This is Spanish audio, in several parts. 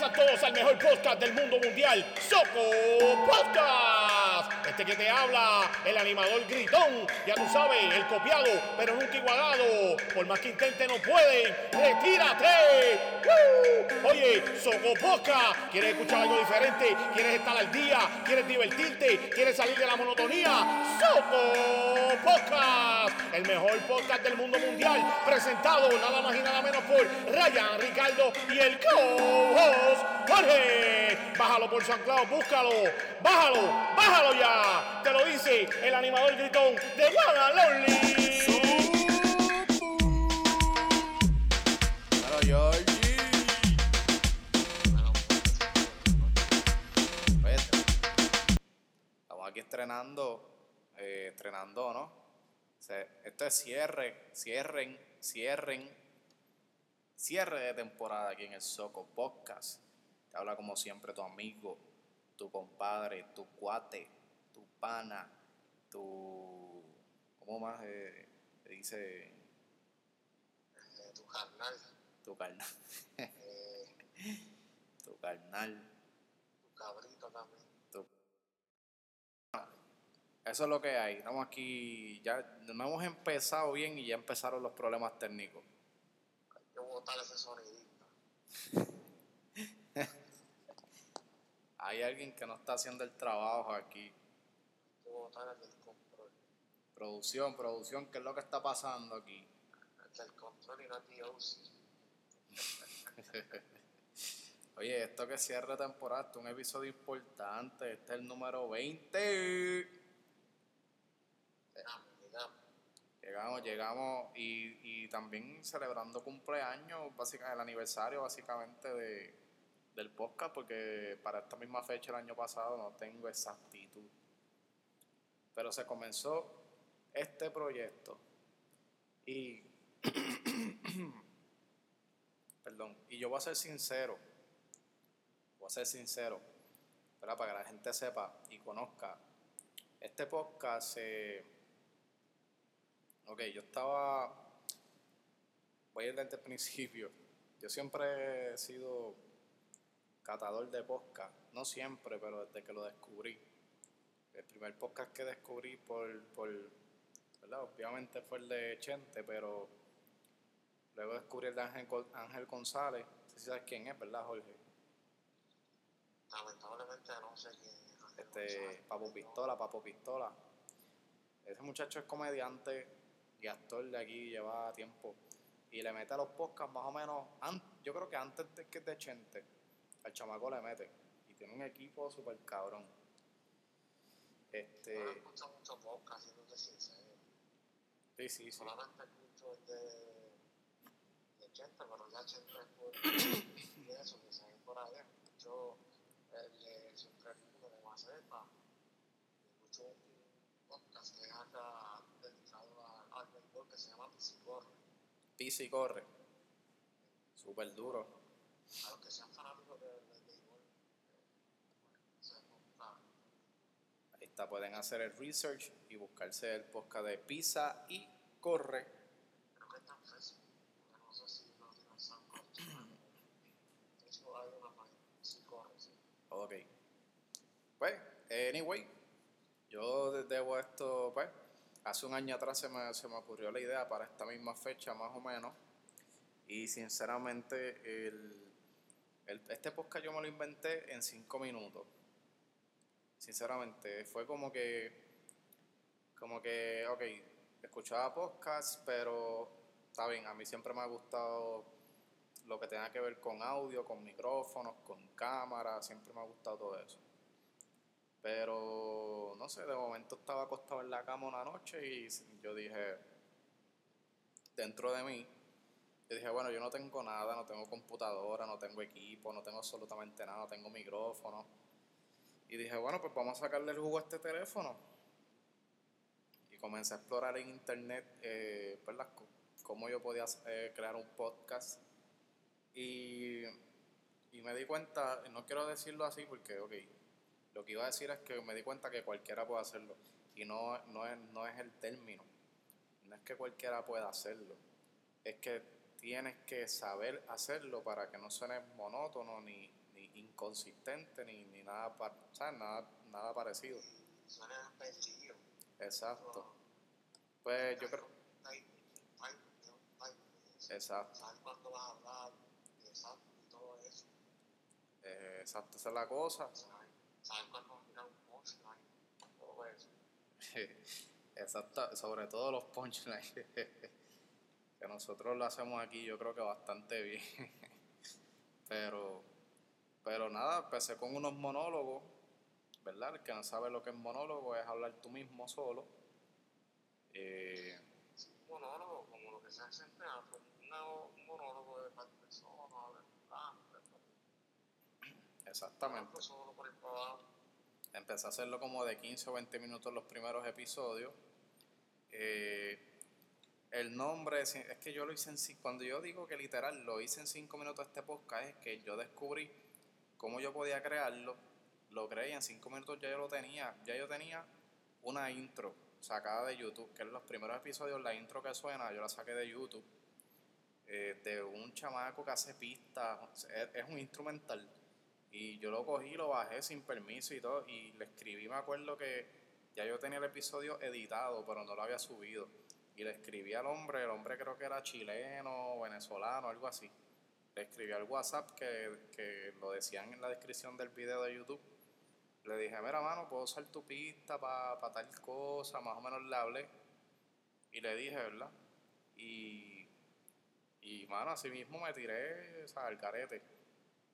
A todos al mejor podcast del mundo mundial, Soco Podcast. Este que te habla, el animador gritón, ya tú sabes, el copiado, pero nunca igualado. Por más que intente no pueden, retírate. ¡Woo! Oye, Soco Podcast, ¿quieres escuchar algo diferente? ¿Quieres estar al día? ¿Quieres divertirte? ¿Quieres salir de la monotonía? Soco Podcast, el mejor podcast del mundo mundial, presentado nada más y nada menos por Ryan, Ricardo y el co-host Jorge. Bájalo por San Claudio, búscalo, bájalo, bájalo ya. Te lo dice el animador gritón de and Lonely. Aquí estrenando, eh, estrenando, ¿no? O sea, esto es cierre, cierren, cierren, cierre de temporada aquí en el Soco Podcast. Te habla como siempre tu amigo, tu compadre, tu cuate, pana, tu... ¿Cómo más eh, dice? eh, tu carnal, Tu carnal. eh, tu carnal. tu cabrito también. Eso es lo que hay. Estamos aquí, ya no hemos empezado bien y ya empezaron los problemas técnicos. Hay que botar ese sonidista. Hay alguien que no está haciendo el trabajo aquí. El del control. Producción, producción, ¿qué es lo que está pasando aquí? El del control y no DOC. Oye, esto que cierra temporada, esto es un episodio importante. Este es el número 20. Llegamos, llegamos. Llegamos, llegamos y, y también celebrando cumpleaños, básicamente el aniversario básicamente de, del podcast, porque para esta misma fecha el año pasado no tengo exactitud. Pero se comenzó este proyecto y perdón, y yo voy a ser sincero, voy a ser sincero, ¿verdad? para que la gente sepa y conozca. Este podcast Ok, yo estaba. Voy a ir desde el principio. Yo siempre he sido catador de podcast. No siempre, pero desde que lo descubrí. El primer podcast que descubrí por. por ¿verdad? Obviamente fue el de Chente, pero. Luego descubrí el de Ángel, Ángel González. No sé si sabes quién es, ¿verdad, Jorge? Lamentablemente no sé quién es. Este, Papo Pistola, Papo Pistola. Ese muchacho es comediante y actor de aquí, lleva tiempo. Y le mete a los podcasts más o menos, yo creo que antes de que de Chente, al chamaco le mete. Y tiene un equipo súper cabrón. No Este, escucho mucho podcast, siéndote sincero. sí, sí, sí. Solamente escucho el de, de Chente, pero ya Chente es por y eso, que se ve por allá. Escucho el de Siempre Mundo de Maceta. Y escucho un podcast que es acá dedicado a- al béisbol que se llama y corre. Súper duro. A que fanáticos del del béisbol, eh, se monta. Pueden hacer el research y buscarse el podcast de Pisa y corre. Creo que está en Facebook. si. Pisicorre, sí. Ok. Pues, anyway, yo de- debo esto, pues, hace un año atrás se me, se me ocurrió la idea para esta misma fecha, más o menos. Y sinceramente, el- este podcast yo me lo inventé en cinco minutos. Sinceramente, fue como que, como que, ok, escuchaba podcast, pero está bien, a mí siempre me ha gustado lo que tenga que ver con audio, con micrófonos, con cámara, siempre me ha gustado todo eso. Pero, no sé, de momento estaba acostado en la cama una noche y yo dije, dentro de mí, yo dije, bueno, yo no tengo nada, no tengo computadora, no tengo equipo, no tengo absolutamente nada, no tengo micrófono. Y dije, bueno, pues vamos a sacarle el jugo a este teléfono. Y comencé a explorar en internet, eh, pues, las co- cómo yo podía eh, crear un podcast. Y, y me di cuenta, no quiero decirlo así porque, ok, lo que iba a decir es que me di cuenta que cualquiera puede hacerlo. Y no, no, es, no es el término. No es que cualquiera pueda hacerlo. Es que tienes que saber hacerlo para que no suene monótono ni inconsistente, ni, ni nada, pa- ¿sabes? Nada, nada parecido. Suena perdido. Exacto. Pues yo creo, exacto, Sabes cuándo vas a hablar, exacto, y todo eso. eh, exacto, esa es la cosa. ¿Sabes? Sabes cuándo vas a tirar un punchline, todo eso. Exacto, sobre todo los punchlines. que nosotros lo hacemos aquí, yo creo que bastante bien. pero, pero nada, empecé con unos monólogos, ¿verdad? El que no sabe lo que es monólogo es hablar tú mismo solo. Eh, Un monólogo, como lo que se hace en teatro, un monólogo de par de personas, ¿verdad? exactamente. Solo por. Empecé a hacerlo como de 15 o 20 minutos los primeros episodios. Eh, el nombre, es que yo lo hice en cuando yo digo que literal lo hice en 5 minutos este podcast, es que yo descubrí cómo yo podía crearlo, lo creé en 5 minutos ya yo lo tenía, ya yo tenía una intro sacada de YouTube, que en los primeros episodios la intro que suena yo la saqué de YouTube, eh, de un chamaco que hace pistas, es, es un instrumental. Y yo lo cogí, lo bajé sin permiso y todo, y le escribí, me acuerdo que ya yo tenía el episodio editado, pero no lo había subido. Y le escribí al hombre, el hombre creo que era chileno, venezolano, algo así. Le escribí al WhatsApp que, que lo decían en la descripción del video de YouTube. Le dije, mira, mano, puedo usar tu pista para tal cosa, más o menos le hablé. Y le dije, ¿verdad? Y, y mano, así mismo me tiré, al carete.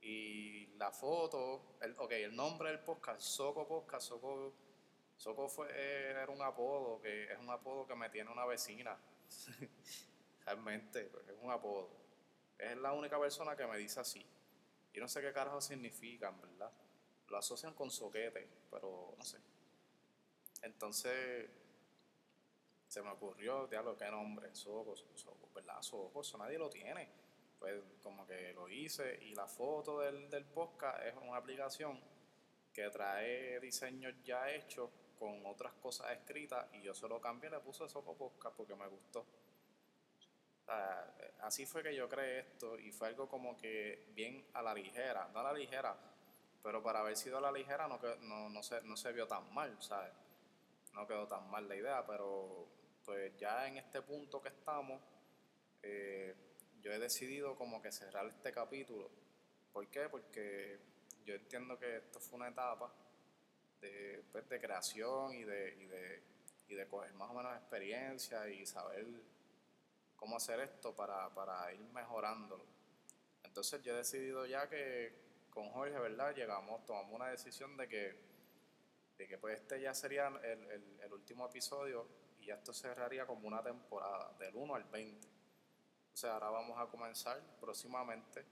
Y la foto, el, ok, el nombre del podcast, Soco Podcast, Soco, Soco fue, era un apodo, que es un apodo que me tiene una vecina. Realmente, es un apodo. Es la única persona que me dice así. Y no sé qué carajo significan, ¿verdad? Lo asocian con soquete, pero no sé. Entonces, se me ocurrió, diablo, qué nombre, Soco, Soco, ¿verdad? Soco, eso nadie lo tiene. Pues como que lo hice y la foto del, del podcast es una aplicación que trae diseños ya hechos con otras cosas escritas y yo se lo cambié y le puse Soco Podcast porque me gustó. O sea, así fue que yo creé esto y fue algo como que bien a la ligera, no a la ligera, pero para haber sido a la ligera no, no, no, se, no se vio tan mal, ¿sabes? No quedó tan mal la idea, pero pues ya en este punto que estamos, eh, yo he decidido como que cerrar este capítulo. ¿Por qué? Porque yo entiendo que esto fue una etapa de, pues, de creación y de, y, de, y de coger más o menos experiencia y saber cómo hacer esto para, para ir mejorándolo. Entonces yo he decidido ya que con Jorge, ¿verdad? Llegamos, tomamos una decisión de que, de que pues este ya sería el, el, el último episodio y ya esto cerraría como una temporada, del 1 al 20. O sea, ahora vamos a comenzar próximamente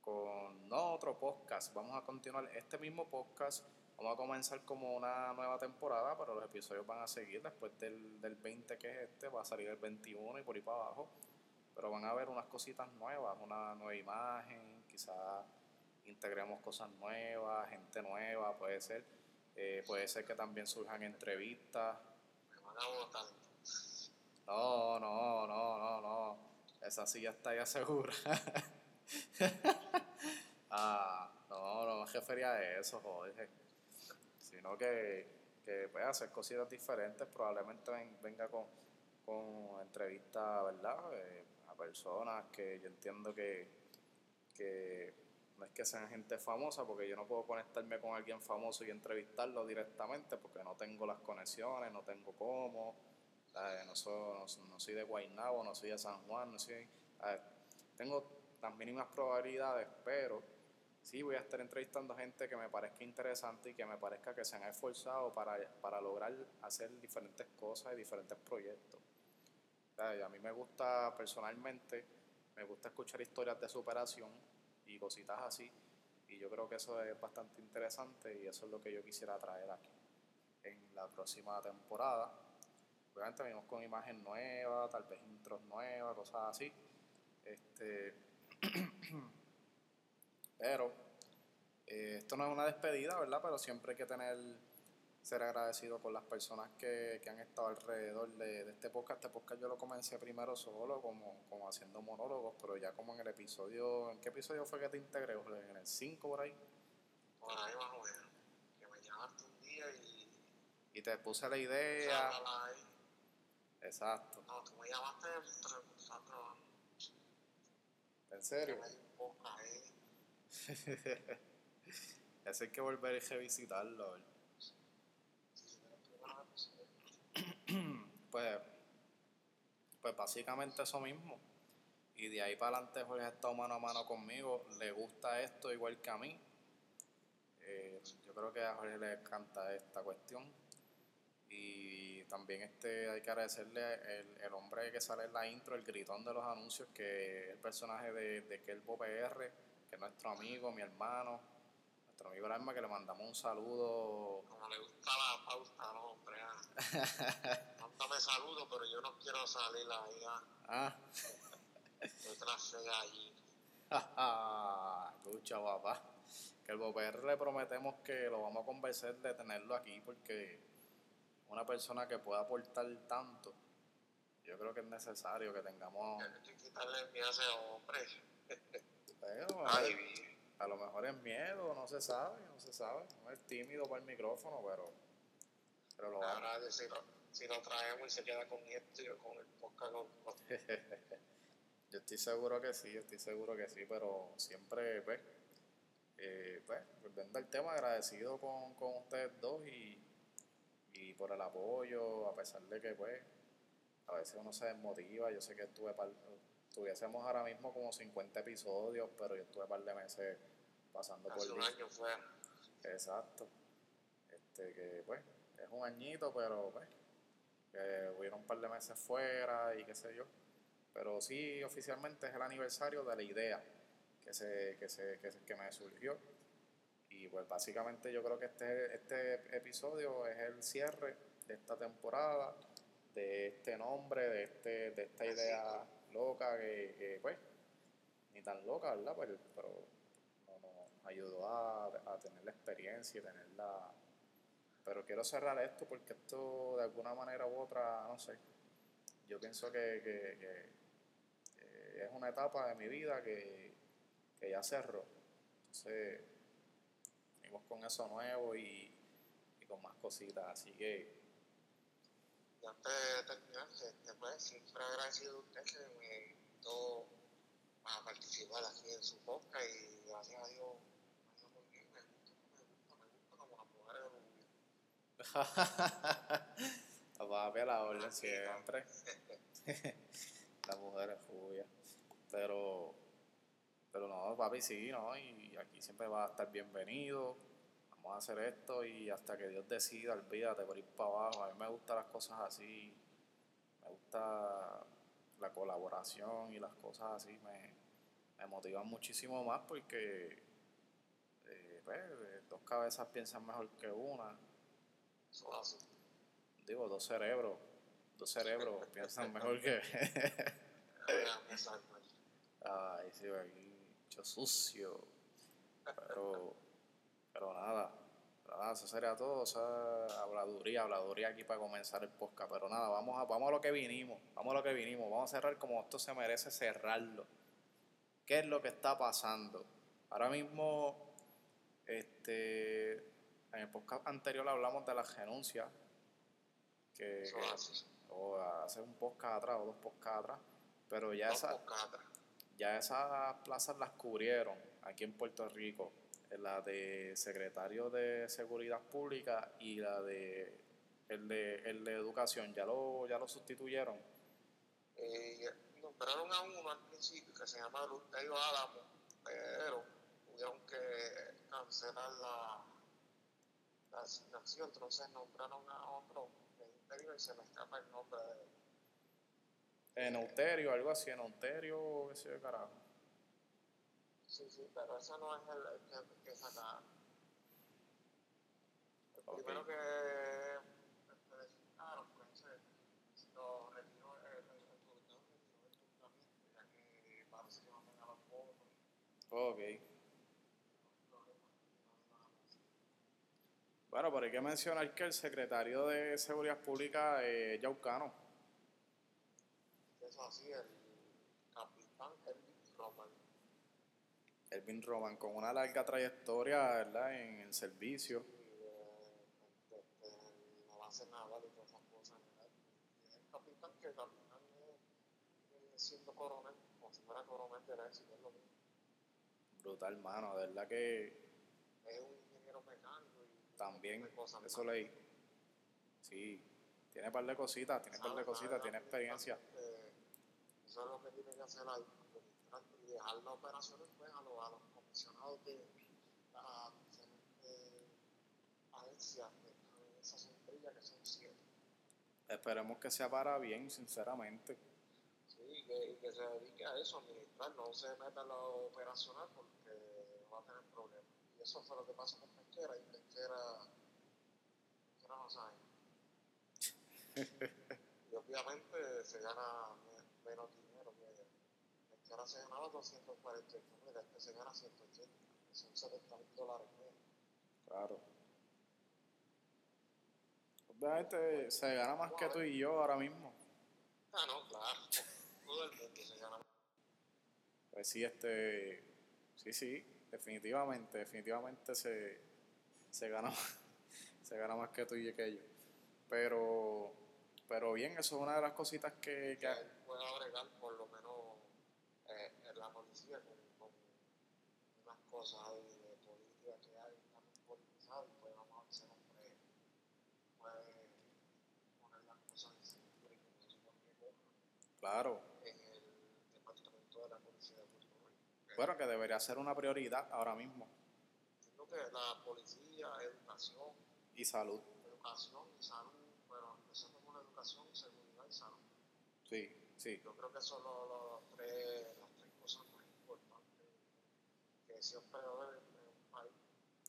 con no otro podcast, vamos a continuar este mismo podcast, vamos a comenzar como una nueva temporada, pero los episodios van a seguir después del, del 20 que es este, va a salir el 21 y por ahí para abajo, pero van a haber unas cositas nuevas, una nueva imagen, quizás integremos cosas nuevas, gente nueva, puede ser, eh, puede ser que también surjan entrevistas, Me van a botar. no, no, no, no, no. Esa sí ya está ya segura. ah, no, no me refería a eso, Jorge. Sino que, que pues, hacer cositas diferentes. Probablemente ven- venga con, con entrevistas, ¿verdad? Eh, a personas que yo entiendo que, que no es que sean gente famosa, porque yo no puedo conectarme con alguien famoso y entrevistarlo directamente, porque no tengo las conexiones, no tengo cómo. ¿sabes? No, soy, no, no soy de Guaynabo, no soy de San Juan, no soy, tengo las mínimas probabilidades, pero sí voy a estar entrevistando gente que me parezca interesante y que me parezca que se han esforzado para, para lograr hacer diferentes cosas y diferentes proyectos. ¿Sabes? A mí me gusta personalmente, me gusta escuchar historias de superación y cositas así, y yo creo que eso es bastante interesante y eso es lo que yo quisiera traer aquí en la próxima temporada. Obviamente venimos con imagen nueva, tal vez intros nuevas, cosas así. Este, pero eh, esto no es una despedida, ¿verdad? Pero siempre hay que tener ser agradecido con las personas que, que han estado alrededor de, de, este podcast. Este podcast yo lo comencé primero solo, como, como haciendo monólogos, pero ya como en el episodio, ¿en qué episodio fue que te integré? ¿En el 5 por ahí? Por ahí más o menos. Que me llamaste un día y... Y te puse la idea. Exacto. No, tú me llamaste nosotros. ¿En serio? Que me dio un podcast ahí. Eso hay que volver y revisitarlo. pues, pues básicamente eso mismo. Y de ahí para adelante Jorge ha estado mano a mano conmigo. Le gusta esto igual que a mí. Eh, yo creo que a Jorge le encanta esta cuestión. Y también este hay que agradecerle el, el hombre que sale en la intro, el gritón de los anuncios, que es el personaje de, de Kelbo PR, que es nuestro amigo, mi hermano, nuestro amigo el alma, que le mandamos un saludo. Como le gusta la pauta, no, hombre. Mándame saludos, pero yo no quiero salir ahí. Ah. Detrás de allí. Escucha, papá. Que el BOPR le prometemos que lo vamos a convencer de tenerlo aquí porque una persona que pueda aportar tanto, yo creo que es necesario que tengamos. Hay que quitarle el miedo a ese hombre. Pero, Ay, a lo mejor es miedo, no se sabe, no se sabe. No es tímido para el micrófono, pero, pero lo va ahora si lo, si lo traemos y se queda con esto con el podcast. Con, yo estoy seguro que sí, yo estoy seguro que sí, pero siempre, pues, eh, pues, volviendo al tema, agradecido con, con ustedes dos y, y por el apoyo, a pesar de que, pues, a veces uno se desmotiva. Yo sé que estuve par, tuviésemos ahora mismo como 50 episodios, pero yo estuve un par de meses pasando Hace por un año fue. Exacto. Este, que pues, es un añito, pero pues, que hubieron un par de meses fuera y qué sé yo. Pero sí, oficialmente es el aniversario de la idea que, se, que, se, que, se, que me surgió. Y pues básicamente yo creo que este, este episodio es el cierre de esta temporada, de este nombre, de, este, de esta idea loca que, pues, ni tan loca, ¿verdad? Pero, pero no, nos ayudó a, tener la experiencia y tener la... Pero quiero cerrar esto porque esto de alguna manera u otra, no sé, yo pienso que, es una etapa de mi vida que, ya cerró. Entonces, seguimos con eso nuevo y, y con más cositas, así que y antes de terminar, este, pues, siempre agradecido a usted que me invitó a participar aquí en su podcast y gracias a Dios ha ido muy bien, me gusta, me gusta, me gusta como las mujeres rubias. Papi a la orden siempre. las mujeres rubias. Pero, pero no, papi, sí, ¿no? Y aquí siempre va a estar bienvenido vamos a hacer esto y hasta que Dios decida, olvídate por ir para abajo. A mí me gustan las cosas así, me gusta la colaboración y las cosas así, me, me motivan muchísimo más porque eh, pues, dos cabezas piensan mejor que una. Eso así. Digo, dos cerebros, dos cerebros piensan mejor que... Ay, sí, aquí, mucho sucio. Pero pero nada, nada, eso sería todo, esa habladuría, habladuría aquí para comenzar el podcast. Pero nada, vamos a, vamos a lo que vinimos, vamos a lo que vinimos, vamos a cerrar como esto se merece cerrarlo. ¿Qué es lo que está pasando? Ahora mismo, este, en el podcast anterior hablamos de las renuncias, que, Eso así. o hace un podcast atrás o dos podcasts atrás, pero ya, esa, ya esas plazas las cubrieron aquí en Puerto Rico la de secretario de seguridad pública y la de el de, el de educación ya lo ya lo sustituyeron Eh, nombraron a uno al principio que se llama Luterio Álamo, pero tuvieron que cancelar la, la asignación, entonces nombraron a otro y se me escapa el nombre de en Euterio algo así en Euterio qué sé yo carajo Sí, sí, pero ese no es el, el que, que sacaron. El Ok. primero que, que designaron, pues ese lo retiró el, el, nombramiento, ya que parece que no tenga los votos. ok. Bueno, pero hay que mencionar que el secretario de Seguridad Pública es Yaucano. Eso así, el capitán Elvin Roman. Elvin Roman, con una larga trayectoria ¿verdad? en el servicio. Y eh, este, no va a hacer nada y todas esas cosas. ¿verdad? Y el capitán que capitán es, es siendo coronel, como si fuera coronel del éxito, es lo mismo. Brutal, mano, de verdad que Es un ingeniero mecánico y también, cosas eso leí. Sí, tiene un par de cositas, tiene un par de cositas, tiene experiencia. eh, Eso es lo que tiene que hacer ahí, y dejar las operaciones pues, a, los, a los comisionados de las diferentes agencias están en esa sombrilla, que son siete. Esperemos que sea para bien, sinceramente. Sí, y que, que se dedique a eso, administrar, no se meta en lo operacional porque va a tener problemas. Y eso fue lo que pasó con Pesquera, y Pesquera, Pesquera no sabe. y obviamente se gana me- menos dinero Pesquera se ganaba 248 mil, este se gana 180, que son 70 mil dólares menos. Claro. Obviamente se gana más que tú y yo ahora mismo. Ah, no, claro, todo el mundo se gana Pues sí, este. Sí, sí, definitivamente, definitivamente se, se gana más, se gana más que tú y que yo. Pero, pero bien, eso es una de las cositas que, que que él pueda bregar por lo menos eh, en la policía con, con unas cosas de política que hay, está muy politizado y pues vamos a ver si el hombre puede poner las cosas en cintura y no se supone claro, en el departamento de la policía de Puerto Rico. bueno, que debería ser una prioridad ahora mismo. Entiendo que la policía, educación, Y salud, educación y salud, pero empezando con educación, seguridad y salud. sí, sí, Yo creo que son los, los tres, las tres cosas más importantes en un país.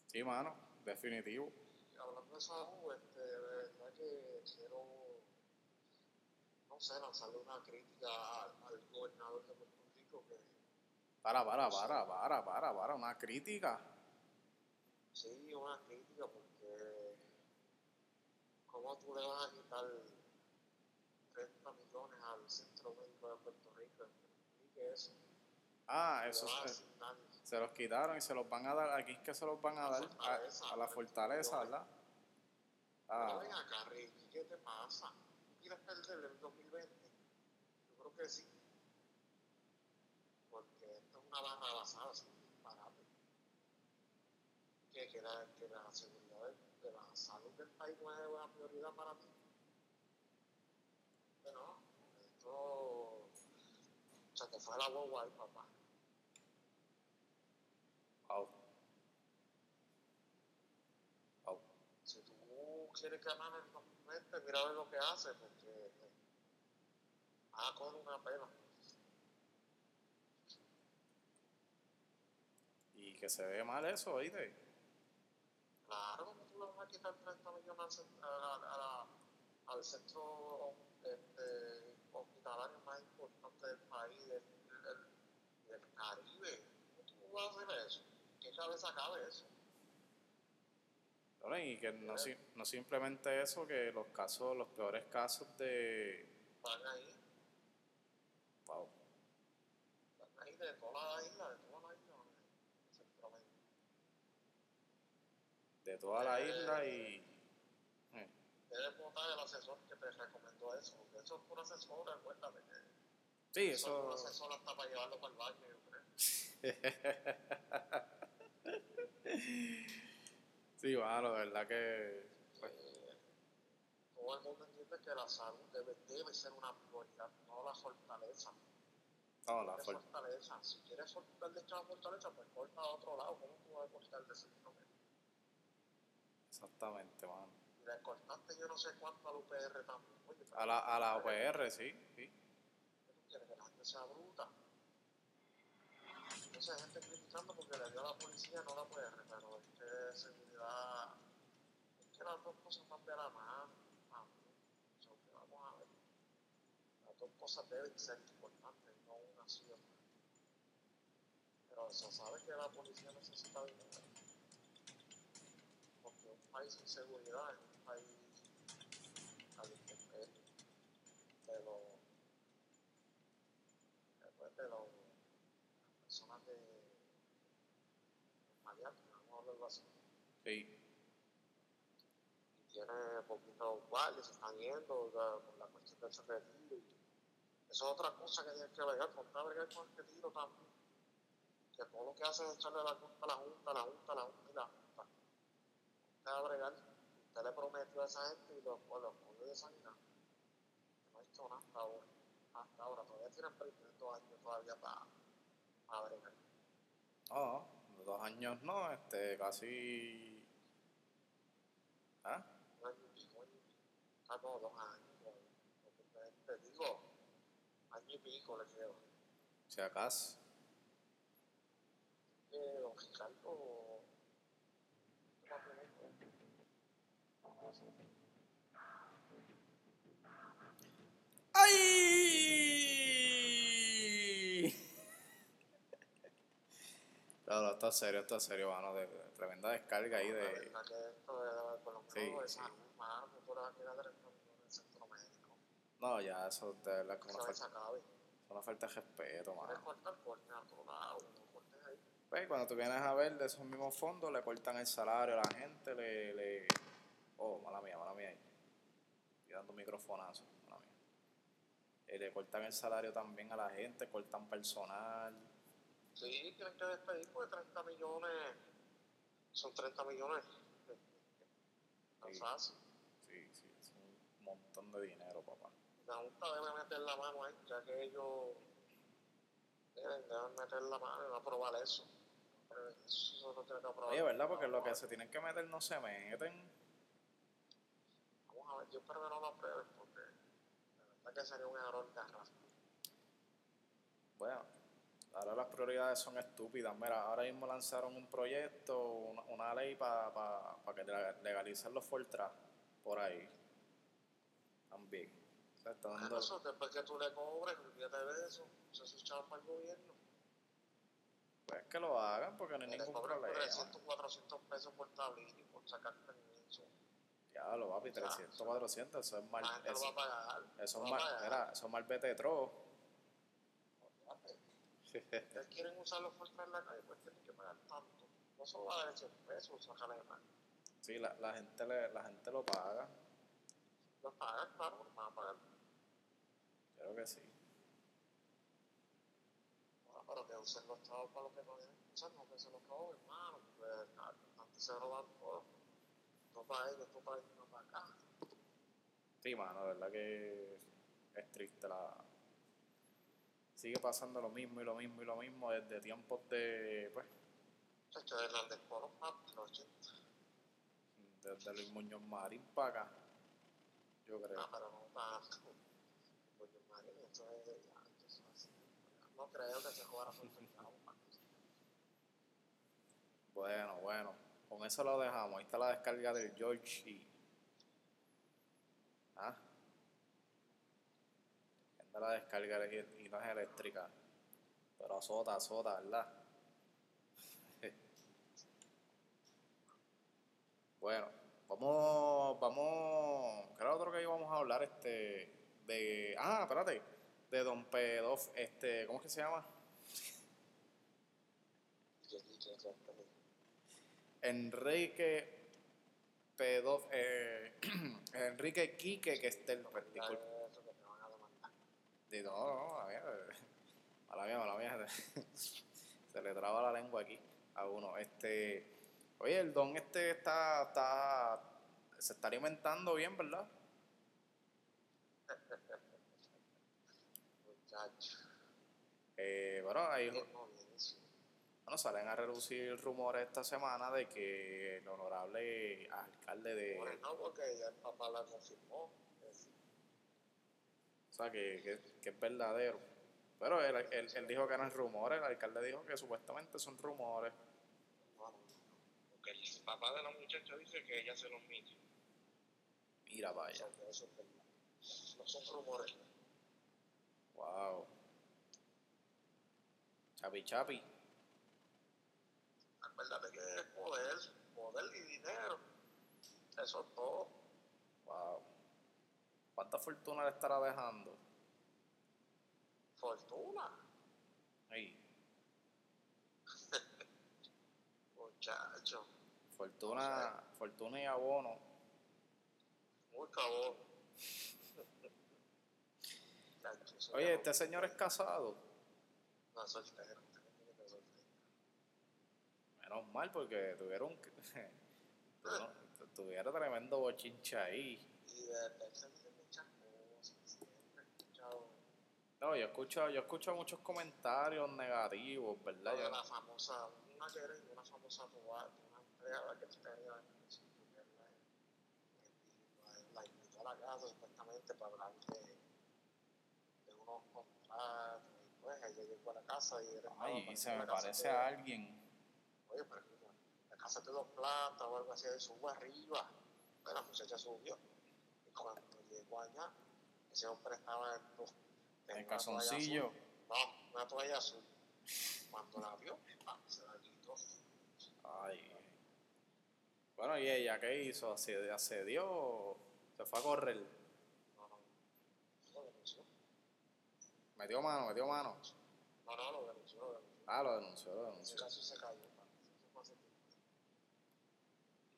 sí, mano, definitivo. Y hablando de salud, este, de verdad que quiero, no sé, lanzarle una crítica al, al gobernador de Puerto Rico que Para, para, para, para, para, para, una crítica. sí, una crítica porque cómo tú le vas a quitar 30 millones al centro médico de Puerto Rico, y que eso, Ah, eso es, se los quitaron y se los van a dar, aquí es que se los van a A dar a, a la fortaleza, ¿verdad? Ah, ven acá, Ricky, ¿qué te pasa? ¿Tú quieres perder el 2020? Yo creo que sí. Porque esto es una barra basada, es un disparate. Que, que, la, que la seguridad de, de la salud del país no es una prioridad para ti. Pero esto se te fue la guagua ahí, papá. Si tú quieres ganar el 2020, mira a ver lo que hace, porque eh, vas a coger una pela. Y que se ve mal eso, ¿oíste? Claro, tú le vas a quitar 30 millones a a la- al centro este, hospitalario más importante del país, del, del, del Caribe. ¿Cómo tú vas a hacer eso? ¿Qué cabeza cabe eso? Y que no, no simplemente eso, que los casos, los peores casos de... Van ahí, Wow. van ahí de toda la isla, de toda la isla. Centroamérica. De toda la isla y... eh, Debes votar el asesor que te recomendó eso, porque eso es por asesor, acuérdate que Sí, eso es por eso... asesor hasta para llevarlo para el baño, yo creo. sí, bueno, de verdad que... pues, Eh, todo el mundo entiende que la salud debe, debe ser una prioridad, no la fortaleza. no, la ¿Qué for- fortaleza? Si quieres cortar de echar fortaleza, pues corta a otro lado. ¿Cómo tú vas a cortar de médico? Exactamente, mano. Y le cortaste yo no sé cuánto al UPR también. Oye, A la, a la OPR, sí, sí. ¿qué tú quieres? Que la gente sea bruta. Entonces hay gente criticando porque le dio a la policía, no la UPR, pero es que seguridad, es que las dos cosas van de la mano. vamos a ver. Las dos cosas deben ser importantes, no una otra. Pero se sabe que la policía necesita dinero. Porque un país sin seguridad, en un país a la intemperie, de los después de los personas de maleantes, vamos a hablarlo así, Sí. y tiene poquitos guardias, se están yendo la- por la cuestión del retiro, y eso es otra cosa que tienes que ponte a bregar con el retiro también, que todo lo que hace es echarle la culpa a la Junta, la Junta, la Junta y la Junta. Ponte a bregar, usted le prometió a esa gente y los, los cogió de sanidad. No ha hecho nada hasta ahora, hasta ahora, todavía tienen 22 años todavía para, para bregar. No, dos años no, este, casi. ¿Ah? Ah, no, dos años. Te digo, año y pico le quedo. Si acaso. Don Ricardo. ¡Ay! No, no, esto es serio, esto es serio, mano. De, de- tremenda descarga ahí de. verdad que esto de, por lo menos Sí, de sí. salud, mano, no por aquí la del centro médico. No, ya, eso de verdad como una falta, una de respeto, mano. cortar, corte a otro lado, no cortes ahí. Pues cuando tú vienes a ver de esos mismos fondos, le cortan el salario a la gente, le. le... Oh, mala mía, mala mía. ahí. Estoy dando microfonazo, mala mía. Eh, le cortan el salario también a la gente, cortan personal. Sí, tienen que despedir porque 30 millones. Son 30 millones. Tan Sí. fácil. Sí, sí, es un montón de dinero, papá. La Junta debe meter la mano ahí, ya que ellos deben, deben meter la mano y no aprobar eso. Pero Eso no tiene que aprobar. Oye, ¿verdad? Porque lo que se tienen que meter no se meten. Vamos a ver, yo espero que no lo aprueben porque de verdad que sería un error garrafal. Bueno, ahora las prioridades son estúpidas. Mira, ahora mismo lanzaron un proyecto, una, una ley para pa, pa que lega- legalicen los Fortras por ahí. También. O sea, dando- Eso, después que tú le cobres, olvídate de eso. Eso es echado para el gobierno. Pues que lo hagan porque no hay ningún problema. 300, 400 pesos por tablilla y por sacar permiso. Ya lo papi, 300, 400, eso es mal. Eso, eso es mal, mira, eso es mal vete ustedes quieren usar los fuerzas en la calle, pues tienen que pagar tanto. No solo va a dar 100 pesos, sacarle de mano. Sí, la, la, gente le, la gente lo paga. Lo pagan, claro, lo van a pagar. Creo que sí. Bueno, pero que usen los chavos para lo que no deben usar, no que se los roben, hermano. Pues, antes se roban todo. No para ellos, no para ellos, no para acá. Sí, mano, de verdad que es triste la... Sigue pasando lo mismo y lo mismo y lo mismo desde tiempos de, pues, Chacho, de Hernández Polo, papi, los 80. desde Luis Muñoz Marín para acá, yo creo. Ah, pero no tanto. Coño, María, esto es de ya, esto es así. No creo que se jugara por. Bueno, bueno, con eso lo dejamos. Ahí está la descarga del George y... Ah. Anda la descarga y, no es eléctrica. Pero azota, azota, ¿verdad? bueno, vamos, vamos... ¿Qué era otro que íbamos a hablar? Este... De... Ah, espérate. De Don Pedof, este... ¿Cómo es que se llama? Enrique Pedof, eh, Enrique Quique que esté el pues, disculpa. Eso que te van a demandar. Di- No, no, a ver, a la mía, a la mía, se le traba la lengua aquí a uno. Este, oye, el don este está, está, se está alimentando bien, ¿verdad? Muchacho. Eh, bueno, hay, bueno, salen a reducir rumores esta semana de que el honorable alcalde de, Bueno, no, porque ya el papá la confirmó. O sea, que, que, que es verdadero. Pero él, él, él dijo que eran rumores, el alcalde dijo que supuestamente son rumores. Porque el papá de la muchacha dice que ella se los mintió. Mira, O vaya. sea, que eso es. No son rumores. Wow. Chapi chapi. Acuérdate que es poder, poder y dinero. Eso es todo. Wow. ¿Cuánta fortuna le estará dejando? Fortuna. Ahí. Muchacho. Fortuna, fortuna y abono. Mucho eso Oye, este señor es casado. No, soltero. Menos mal porque tuvieron tuvieron, tremendo bochinche ahí. Y de verdad se dicen muchas cosas. Siempre he escuchado No, yo escucho, yo escucho muchos comentarios negativos, ¿verdad? de la famosa, una que era una famosa toalla, una empleada que tenía en el sitio, que la, invitó a la casa supuestamente para hablar de, de unos contratos. Y pues ella llegó a la casa y era Ay, se me parece de- a alguien. Oye, pero la casa de dos plantas o algo así, subo arriba. Pero la muchacha subió. Y cuando llegó allá, ese hombre estaba en, dos- En toalla calzoncillo. No, una toalla azul. Cuando la vio, se la quitó. Ay. Bueno, ¿y ella qué hizo? ¿Asedi- ¿Asedió o se fue a correr? No, no, lo denunció. ¿Metió mano? ¿Metió mano? No, no, lo denunció, lo denunció. Ah, lo denunció, lo Ese denunció. caso se cayó.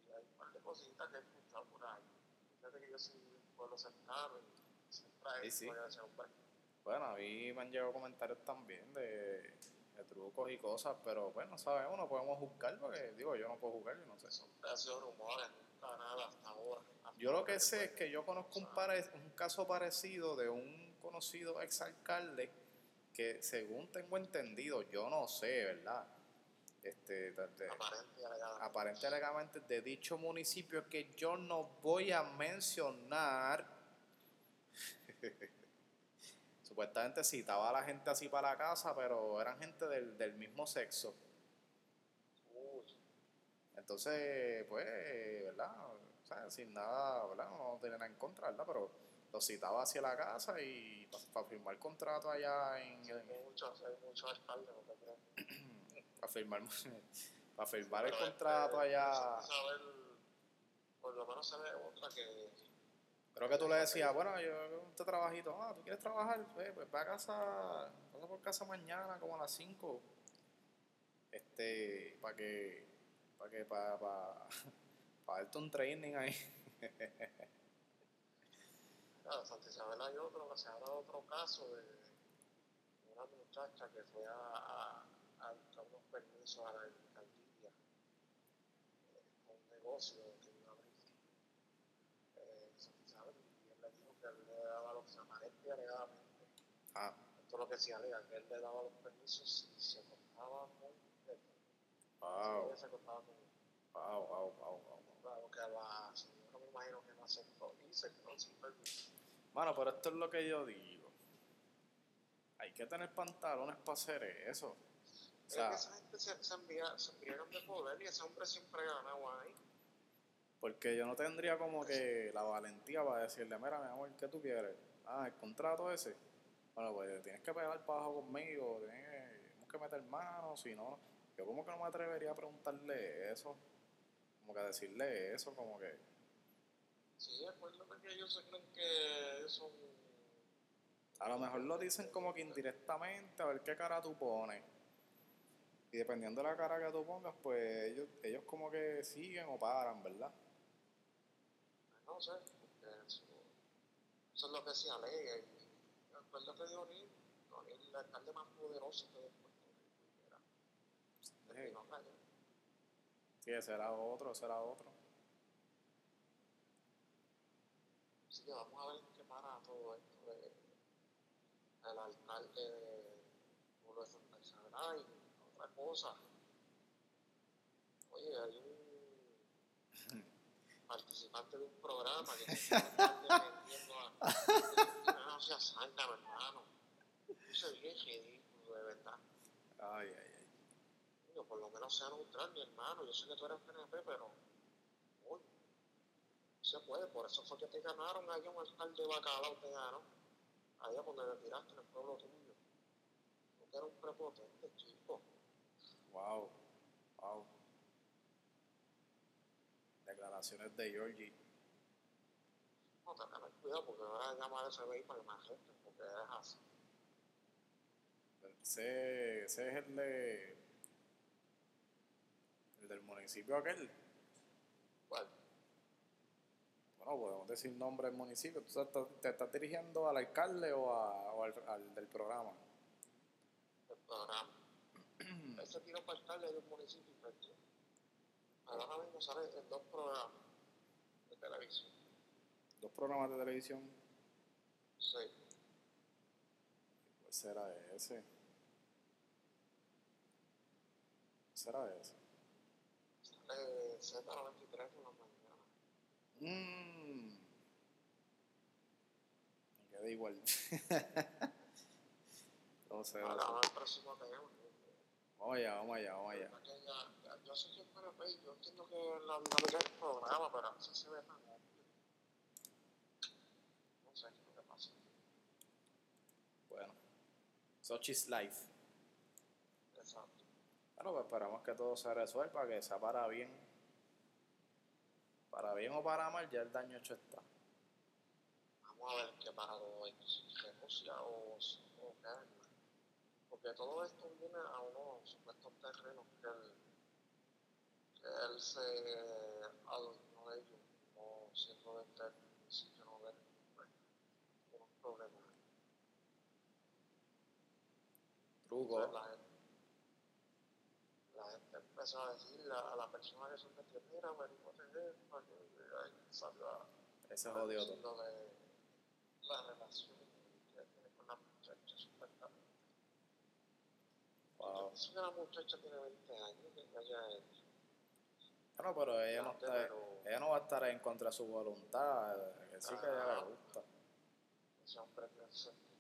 Y hay un par de cositas que he escuchado por ahí. Fíjate que yo soy un pueblo cercano y siempre hay Sí, sí. hombre. Bueno, a mí me han llegado comentarios también de, de trucos y cosas, pero bueno, sabemos, no podemos juzgar porque, digo, yo no puedo juzgar, yo no sé. Son rumores, nada hasta ahora. Hasta Yo lo que sé es que yo conozco un, pare- un caso parecido de un conocido exalcalde que, según tengo entendido, yo no sé, ¿verdad? Este, de- de- Aparente alegadamente. aparente alegadamente de dicho municipio que yo no voy a mencionar. Supuestamente citaba a la gente así para la casa, pero eran gente del, del mismo sexo. Entonces, pues, ¿verdad? O sea, sin nada, ¿verdad? No tenía nada en contra, ¿verdad? Pero los citaba hacia la casa y para firmar contrato allá en... en- muchos, hay muchos no te creas. para firmar, para firmar el Pero, contrato este, allá. saber, por lo menos se ve otra que Creo que tú le decías, bueno, yo este trabajito, ah, ¿tú quieres trabajar? Pues, pues ve a casa, pasa por casa mañana como a las 5. Este, para que, para que, para, para, para darte un training ahí. Claro, Santa Isabel hay otro, que se habla de otro caso de una muchacha que fue a, a, buscar unos permisos a la alcaldía eh, un negocio que iba a abrir eh, en Santa Isabel y él le dijo que él le daba los aparentes y alegadamente. Ah, Esto es lo que se alega, que él le daba los permisos si se acostaba con él. Wow, se acostaba con él. wow, wow, wow, wow. Claro que la señora me imagino que no aceptó y se quedó sin permiso. Mano, pero esto es lo que yo digo. Hay que tener pantalones para hacer eso. O Es sea, que esa gente se, se, envía, se enviaron de poder y ese hombre siempre gana ahí. Porque yo no tendría como que la valentía para decirle, mira, mi amor, ¿qué tú quieres? Ah, el contrato ese. Bueno, pues tienes que pegar para abajo conmigo, tienes tenemos que meter manos, si no, yo como que no me atrevería a preguntarle eso, como que a decirle eso, como que, Sí, acuérdate que ellos se creen que son. a lo mejor lo dicen como que indirectamente, a ver qué cara tú pones. Y dependiendo de la cara que tú pongas, pues ellos, ellos como que siguen o paran, ¿verdad? No sé, eso, eso es lo que se alega. Y acuérdate de O'Neill, O'Neill, el alcalde más poderoso que de Puerto Rico. Era. Sí. Y no. Sí, será otro, será otro. Así que vamos a ver qué para todo esto de el alcalde de Pueblo de Santa Isabel. Ay, otra cosa. Oye, hay un participante de un programa que se no seas santa, hermano. Eso es bien ridículo, de verdad. Ay, ay, ay. Por lo menos sea neutral, mi hermano. Yo sé que tú eres PNP, pero. Uy, se puede. Por eso fue que te ganaron allá un alcalde de Bacalao, te ganó. Allá donde te tiraste en el pueblo tuyo. Porque era un prepotente, chico. Wow, wow. De declaraciones de Georgie. No, te tener cuidado porque voy a llamar a ese FBI para que me porque es así. Ese, ese es el de. El del municipio aquel. Bueno, Bueno, podemos decir nombre del municipio. ¿Tú te estás, te estás dirigiendo al alcalde o, a- o al, al del programa? el programa. ese tiro para alcalde de un municipio. Ahora mismo sale en dos programas de televisión. Dos programas de televisión. Sí, ¿Cuál será ese? ¿Será ese? sale Z93 en la mañana. Mmm. Me queda igual. no sé. Ahora vamos al próximo tema. Vamos allá, vamos allá, vamos allá. Yo sé que es yo entiendo que la dinámica del programa, pero a veces se ve tan obvio. No sé qué es lo que pasa. Bueno. Sochi's Life. Exacto. Bueno, pues esperamos que todo se resuelva, que sea para bien. Para bien o para mal, ya el daño hecho está. Vamos a ver qué para todo esto, si o, o. Porque todo esto viene a unos supuestos terrenos que él, que él se adueñó de ellos, no siendo de este municipio, no de pues, unos problemas. Entonces, la, gente, la gente empezó a decirle a la persona que se metió, mira, averiguate esto, que ahí salió a Ese diciendo de la relación que tiene con la muchacha, supuestamente. Wow. Que la muchacha tiene 20 años, que haya hecho. Bueno, pero ella no, está, Pero- ella no va a estar en contra de su voluntad. Que sí que a ella le gusta. Ese hombre tiene 64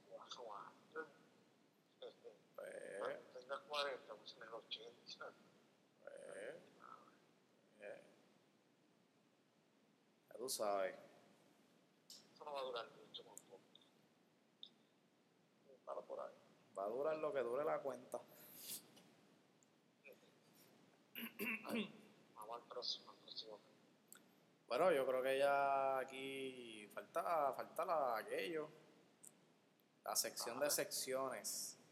30, 40, pues en el 80. Eh, eh. Ya tú sabes. Eso no va a durar mucho tampoco. Para por ahí. Va a durar lo que dure la cuenta. Vamos al próximo, al próximo. Bueno, yo creo que ya aquí falta, falta la, aquello. La sección ah, de secciones.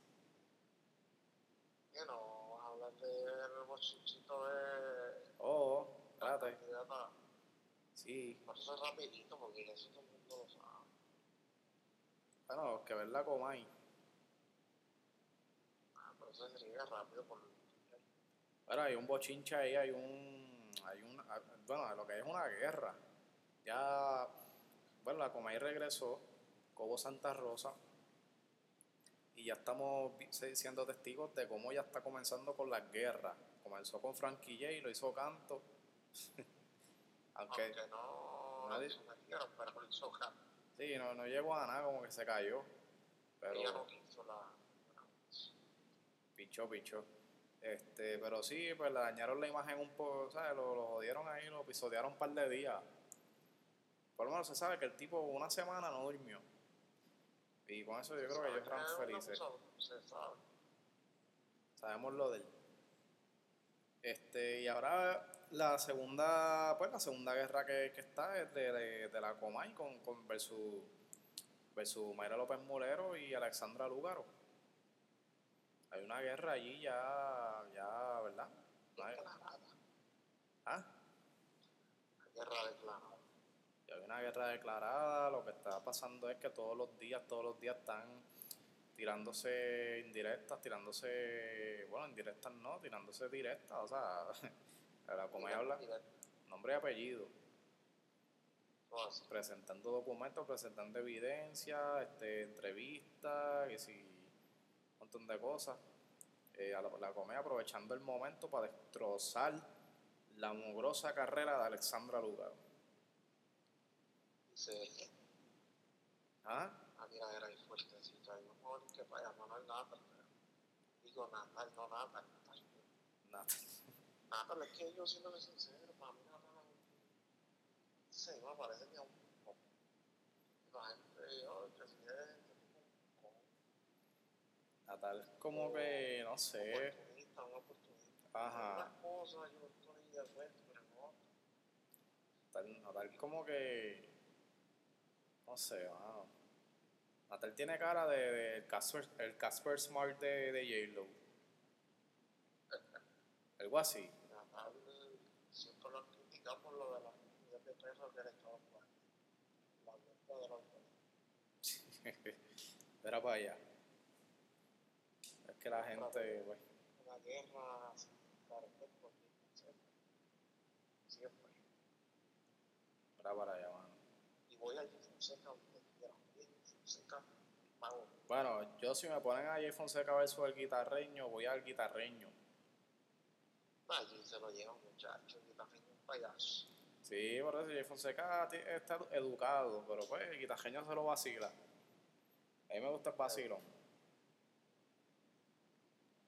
Vamos a hablar del bochinchito de Oh, espérate. Sí. Por eso es rapidito, porque eso todo el mundo lo sabe. Bueno, que ver la Comay. Ah, pero eso se riega rápido por Bueno, hay un bochinche ahí, hay un. Hay un ah, bueno, lo que es una guerra. Ya. Bueno, la Comay regresó, Cobo Santa Rosa. Y ya estamos siendo testigos de cómo ya está comenzando con las guerras. Comenzó con Frankie J, lo hizo canto. Aunque, aunque no nadie- se metieron, pero por el soja. sí, no, no llegó a nada, como que se cayó. Pero. Ella no quiso la. Pichó, pichó. Este, pero sí, pues le dañaron la imagen un poco, ¿sabes? Lo, lo jodieron ahí, lo pisotearon un par de días. Por lo menos se sabe que el tipo una semana no durmió. Y con eso yo creo que ellos eran felices. Se sabe. Sabemos lo de él. Este, y ahora la segunda, pues la segunda guerra que, que está es de, de, de la Comay con, con versus, versus Mayra López Molero y Alexandra Lúgaro. Hay una guerra allí ya, ya, ¿verdad? No hay- Declarada. ¿Ah? Guerra declarada. Una guerra declarada, lo que está pasando es que todos los días, todos los días están tirándose indirectas, tirándose, bueno, indirectas no, tirándose directas, o sea, la Comay habla, nombre y apellido, presentando documentos, presentando evidencia, este, entrevistas, un montón de cosas. Eh, la, la aprovechando el momento para destrozar la mugrosa carrera de Alexandra Lugaro. Dice, ¿Ah? ah, mira, era ahí fuertecito. Ahí mejor que vaya Manuel Natal. pero- Digo Natal, no Natal. Natal. Nada. Natal, es que yo siendo sincero, para mí es un- Sí, me parece que es un poco. La gente, oh, el presidente, Natal, como que, no un sé. oportunista, un oportunista. Ajá. Unas cosas, yo estoy de acuerdo, pero no. Natal como que. No sé, mano. Natal tiene cara de, de el, Casper, el Casper Smart de, de J-Lo. Algo así. Natal siempre lo por lo de las comidas de perro que le estaban jugando. La vuelta de los Era para allá. Es que la gente, pues. una guerra sin carácter político, siempre. Siempre. Era para allá, mano. Y voy a Fonseca donde quiera. Oye, Fonseca, vamos. Bueno, yo si me ponen a Jay Fonseca versus el guitarreño, voy al guitarreño. Allí se lo lleva un muchacho, y también un payaso. Sí, por eso Jay Fonseca está educado, pero pues el guitarreño se lo vacila. A mí me gusta el vacilón.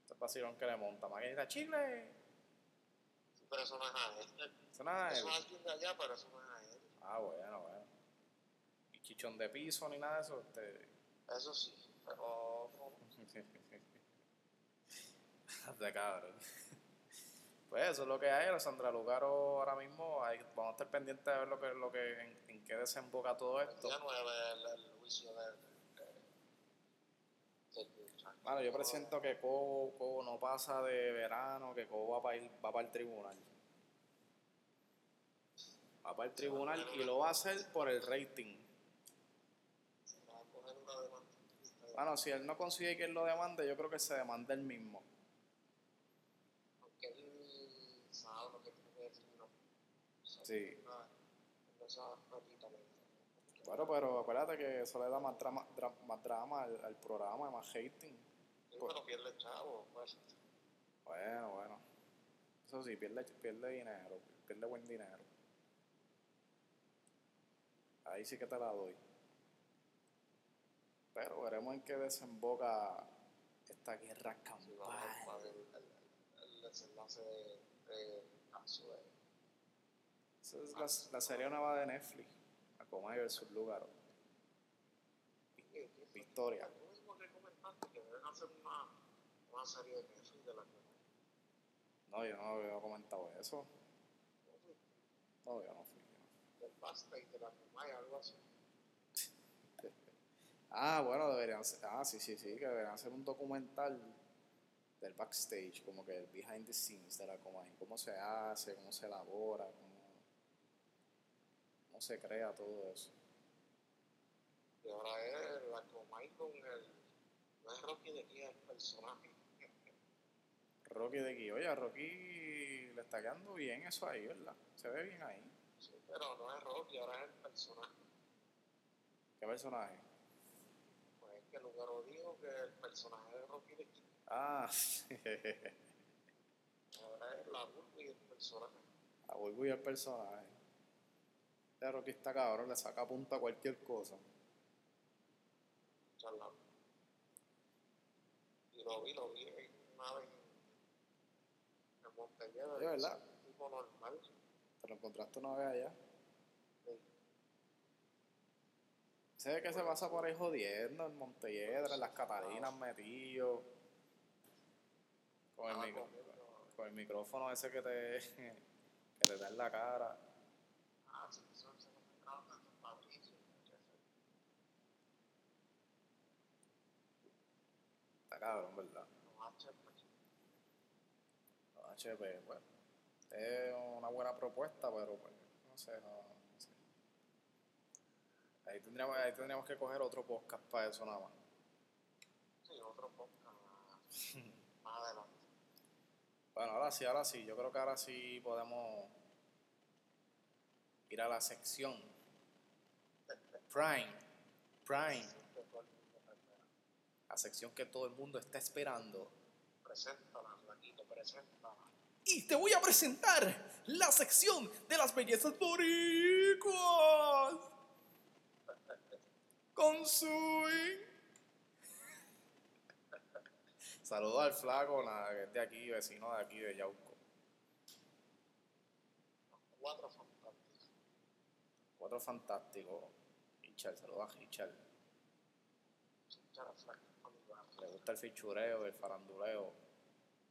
Este vacilón que le monta. Maquinita, chile. Sí, pero eso no es a él. Eso nada Eso es alguien de allá, pero eso no es a él. Ah, bueno. De piso ni nada de eso. Este... Eso sí, pero de cabrón. Pues eso es lo que hay, Alessandra Lugaro ahora mismo. Hay, vamos a estar pendientes de ver lo que, lo que, en, en qué desemboca todo el esto. día 9 el, el juicio de, de- del. Bueno, yo presiento que Cobo, Cobo no pasa de verano, que Cobo va para va para el tribunal. Va para el tribunal y lo va a hacer por el rating. Se va a poner una demanda. Bueno, si él no consigue que él lo demande, yo creo que se demanda él mismo. Aunque él sabe lo que tiene que decir, no. Sí. Bueno, pero acuérdate que eso le da más drama, dra- más drama al, al programa, más hating. Sí, pero pierde chavo, pues. Bueno, bueno. Eso sí, pierde, pierde dinero, pierde buen dinero. Ahí sí que te la doy. Pero veremos en qué desemboca esta guerra campal. el, el, el desenlace de-. Esa es la, la serie nueva de Netflix. Acomay versus Lugaro. Victoria. Tú mismo que comentaste que deben hacer una, una serie de Netflix de la que No, yo no había comentado eso. No, yo no fui. del de la Comay, algo así. Ah, bueno, deberían ser. Ah, sí, sí, sí, que deberían hacer un documental del backstage, como que el behind the scenes de la Comay. Cómo se hace, cómo se elabora, cómo, cómo se crea todo eso. Y ahora es la Comay con el. No es Rocky de aquí, es el personaje. Rocky de aquí, oye, a Rocky le está quedando bien eso ahí, ¿verdad? Se ve bien ahí. Sí, pero no es Rocky, ahora es el personaje. ¿Qué personaje? Que Lugaro dijo que el personaje de Rocky aquí. Ah, Ahora es la Bulbo y el personaje. a Bulbu y el personaje. Este Rocky está cabrón, le saca punta a cualquier cosa. charlando. Y lo vi, lo vi una vez en, Montelledra. ¿De verdad? un tipo normal. ¿Te lo encontraste una vez allá? Sí. Sé que se pasa por ahí jodiendo en Montelledra, en las Catalinas metido. Con el, Estaba micro- comiendo- con el micrófono ese que te, que te da en la cara. Ah, eso se Fabricio. Está cabrón, ¿verdad? Los HP. Los HP, bueno. Es una buena propuesta, pero pues, no sé, no. Ahí tendríamos, ahí tendríamos que coger otro podcast para eso nada más. Sí, otro podcast más, adelante. Bueno, ahora sí, ahora sí. Yo creo que ahora sí podemos ir a la sección. Prime. Prime. La sección que todo el mundo está esperando. Preséntala, Flaquito, preséntala. Y te voy a presentar la sección de las bellezas boricuas. Con swing. Saludos al flaco, nada, que es de aquí, vecino de aquí, de Yauco. Cuatro fantásticos. Cuatro fantásticos. Richard, saludos a Richard. Le gusta el fichureo, el faranduleo.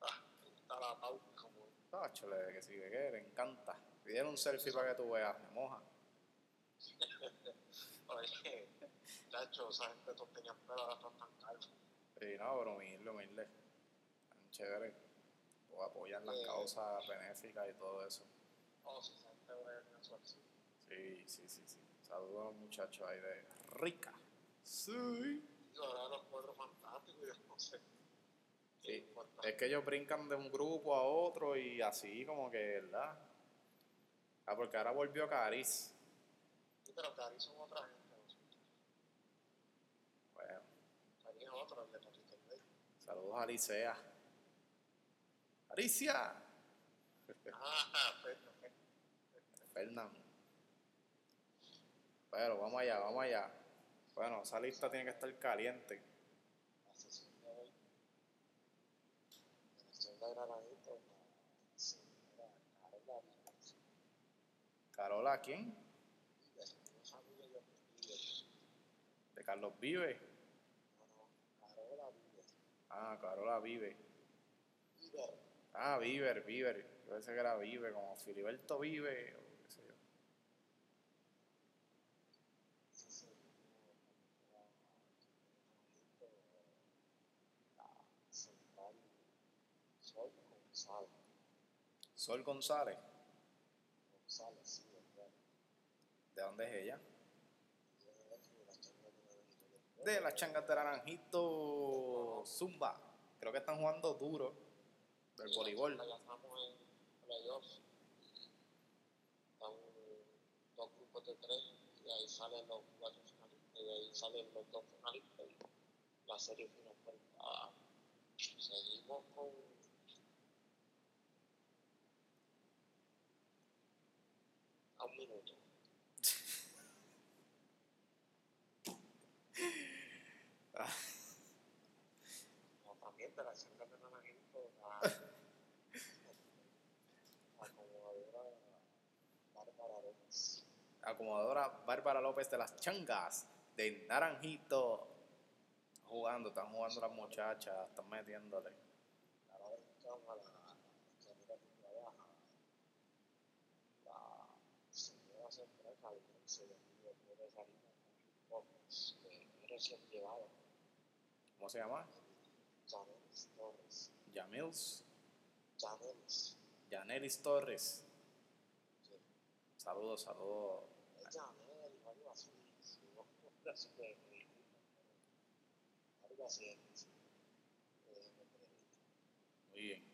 Ah, gusta la pauta como Tacho, le- que sí, que qué, le encanta. Pidieron un selfie para que tú veas, me moja. Oye, chacho, esa gente todos tenían pelo, ahora están tan calvos. Sí, no, pero humilde, humilde. Tan chévere. O apoyan las Eh. causas benéficas y todo eso. Oh, esa gente va a eso así. Sí, sí, sí, sí. Saludos a los muchachos ahí de Rica. Sí. Y ahora los cuatro fantásticos, yo no sé. Sí. Es que ellos brincan de un grupo a otro y así como que, ¿verdad? Ah, porque ahora volvió Caris. Sí, pero Cari son otra gente. ¿no? Bueno, Cari es otro, el de Patito Rey. Saludos a Alicia. Alicia. Ah. Fernando. Pero vamos allá, vamos allá. Bueno, esa lista tiene que estar caliente. Carola ¿quién? De Carlos Vive. No, no, Carola Vives. Ah, Carola Vive. Vives. Ah, Viver, Viver. Yo pensé que era Vive, como Filiberto Vive, o qué sé yo. Sol González. Sol González. González, sí. ¿De dónde es ella? Y yo de aquí, de la changa de Naranjito. De las changas de Naranjito Zumba. Creo que están jugando duro. Del Y la voleibol. Ya estamos en playoffs. Están dos grupos de tres y ahí salen los cuatro finalistas y ahí salen los dos finalistas y la serie final. ah, seguimos con a un minuto. No, también de la changa de Naranjito, la acomodadora Bárbara López. Acomodadora Bárbara López de las changas. De Naranjito. Jugando, están jugando las muchachas, están metiéndole. ¿Cómo se llama? Janelis Torres. Janelis, Yanelis Torres. Saludos, saludos. Muy bien.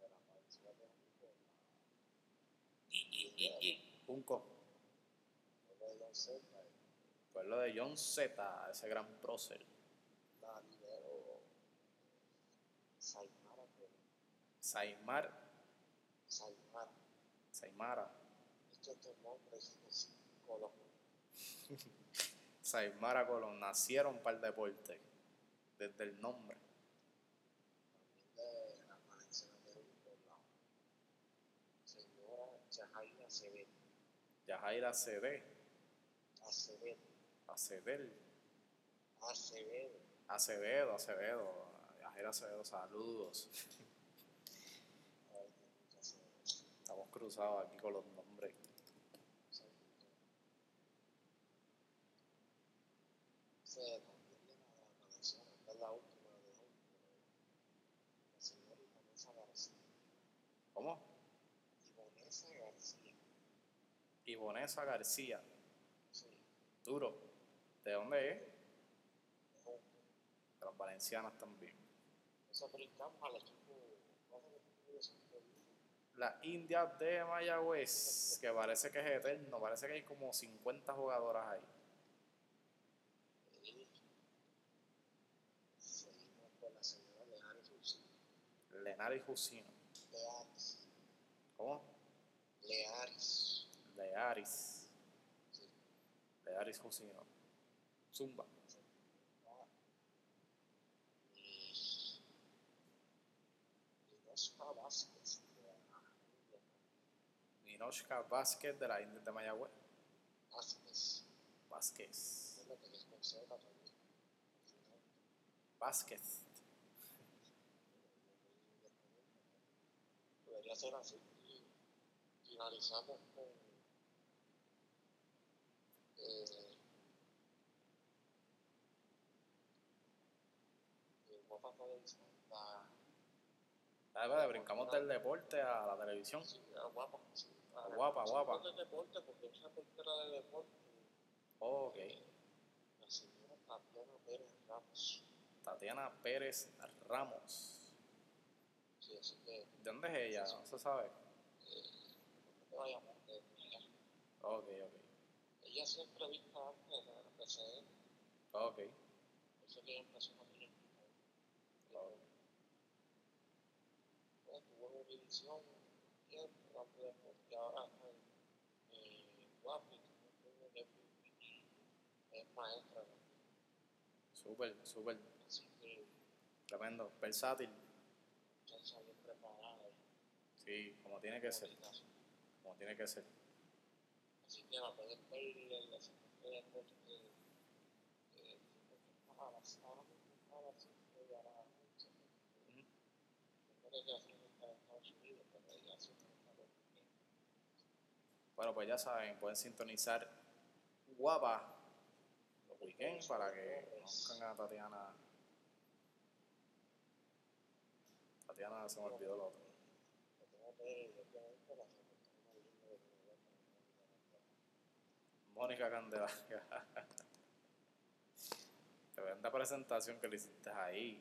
de la parecida de Junco, Pueblo de John Z, ese gran prócer. pero Saimar, Saimara, Saimara. estos nombres es color, Saimara Colón. Nacieron para el deporte. Desde el nombre. también de la Valenciana de por la señora Yajaira Acevedo, Yajaira CD. Acevedo, Acedel. Acevedo, Acevedo, Acevedo. Yajaira Acevedo, saludos. ay, que nunca se Estamos cruzados aquí con los nombres. se también de la Valenciana, esta es la última de hoy, la señora Ivanesa García, ¿Cómo? Ivanesa García, Ivonesa García. sí, Duro. ¿De dónde es? de. De las valencianas también. Eso brincamos al equipo, ¿cuál es el equipo de Santo Domingo? La India de Mayagüez, que parece que es eterno, parece que hay como 50 jugadoras ahí. Lenaris Jusino. Learis, ¿Cómo? Learis, Learis. Learis Jusino. Zumba. y India, Ninoshka Vázquez de la India de Mayagüez. Vázquez, Vázquez. Vázquez. debería ser así. Y finalizamos con eh, Ah, vale, brincamos del deporte a la televisión. sí, la guapa, sí, la- Guapa, sí, guapa. de deporte, porque es reportera de deporte. Ok. La señora Tatiana Pérez Ramos. Tatiana Pérez Ramos. Sí, así que ¿De dónde es ella? No se sabe. eh, no te ella. Ok, ok. Ella siempre vista antes de la PCN, Ok. eso que ella empezó con ok. Pues, tuvo una división Súper, súper. Tremendo. Versátil. Sí, como tiene que ser. Como tiene que ser. Así que la pueden ver en la segunda de deporte. A las ahora mismo está a las cinco y a las once. Ujú. No creo que así está en Estados Unidos, pero ella siempre está por aquí. Bueno, pues ya saben, pueden sintonizar guapa los weekends para que conozcan a Tatiana. Tatiana se me olvidó lo otro. Que ver y obviamente la Mónica presentación que le hiciste ahí.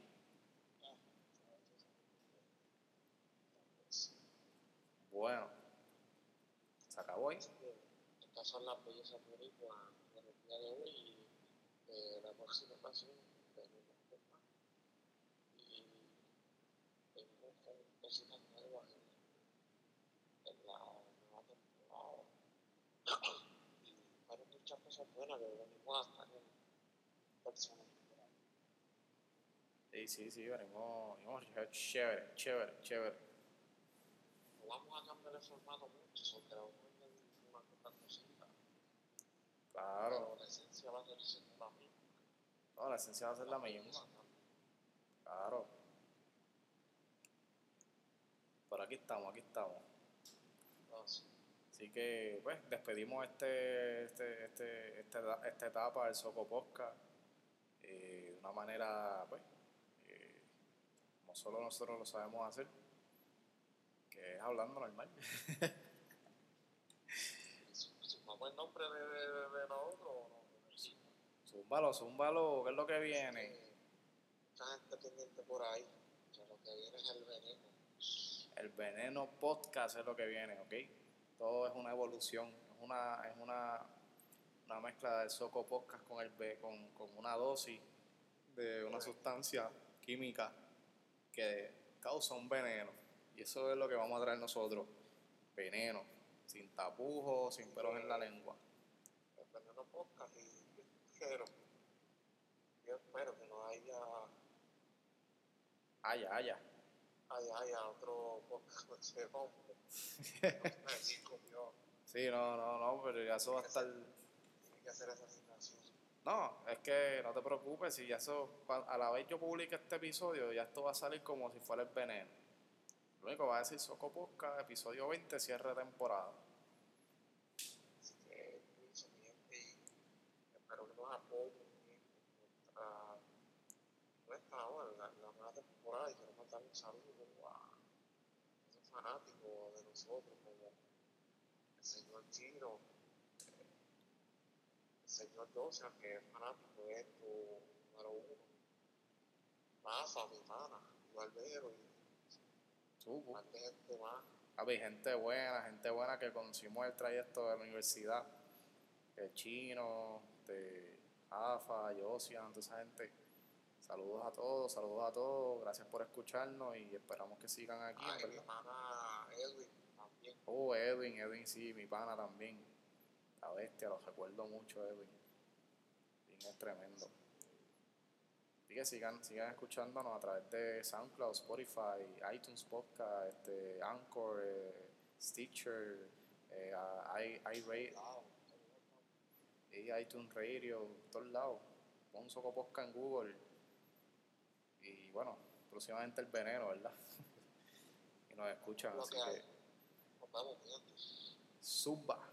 Bueno, se acabó ahí. Estas son las bellezas bonitas del día de hoy y eh, la próxima ocasión venimos con más. Y venimos con cositas nuevas en, en la nueva temporada. y hay muchas cosas buenas que venimos a estar en personas. Sí, sí, sí, venimos, venimos chévere, chévere, chévere. Vamos a cambiar el formato mucho, solo que vamos a añadir una que otra cosita. Claro, la esencia va a ser la misma. no, la esencia va a ser la misma. Claro. Pero aquí estamos, aquí estamos. Entonces, Así que, pues, despedimos este, este, este, este esta etapa del Soco Podcast eh, de una manera, pues, eh, como solo nosotros lo sabemos hacer, que es hablando normal. ¿Sumamos el nombre de, de, de, de la otra o no? Sí. Zúmbalo, zúmbalo, ¿qué es lo que viene? Eh, Mucha gente pendiente por ahí, que lo que viene es el veneno. El Veneno Podcast es lo que viene, ¿ok? Todo es una evolución, es una, es una, una mezcla del Soco Podcast con, el, con, con una dosis de una sustancia química que causa un veneno. Y eso es lo que vamos a traer nosotros. Veneno, sin tapujos, sin pelos en la lengua. Veneno podcast y yo espero, yo espero que no haya, Haya, haya. haya, haya otro podcast con ese comió, Sí, no, no, no, pero ya eso va a estar... tiene que hacer esa asignación. No, es que no te preocupes, si ya eso, a la vez yo publique este episodio, ya esto va a salir como si fuera el veneno. Que va a decir Soco Podcast, episodio 20, cierre de temporada. Así que mi gente, y espero que nos apoyen en nuestra, nuestra ahora, la, la nueva temporada. Y quiero mandar un saludo a esos fanáticos de nosotros, como el señor Chino, el señor Joseph, que es fanático de esto, número uno. Rafa, mi y Barbero, y Supo. más de gente más. Papi, gente buena, gente buena que conocimos el trayecto de la universidad. El chino, de Jafa, Josian, toda esa gente. Saludos a todos, saludos a todos. Gracias por escucharnos y esperamos que sigan aquí, Ay, mi pana Edwin también. Oh, Edwin, Edwin sí, mi pana también. La bestia, lo recuerdo mucho, Edwin. Edwin es tremendo. Así que sigan, sigan escuchándonos a través de SoundCloud, Spotify, iTunes Podcast, este, Anchor, eh, Stitcher, eh, i, y iTunes Radio, todos lados. Pon Soco Podcast en Google. Y bueno, próximamente el veneno, ¿verdad? y nos escuchan, así que Nos vemos, suba.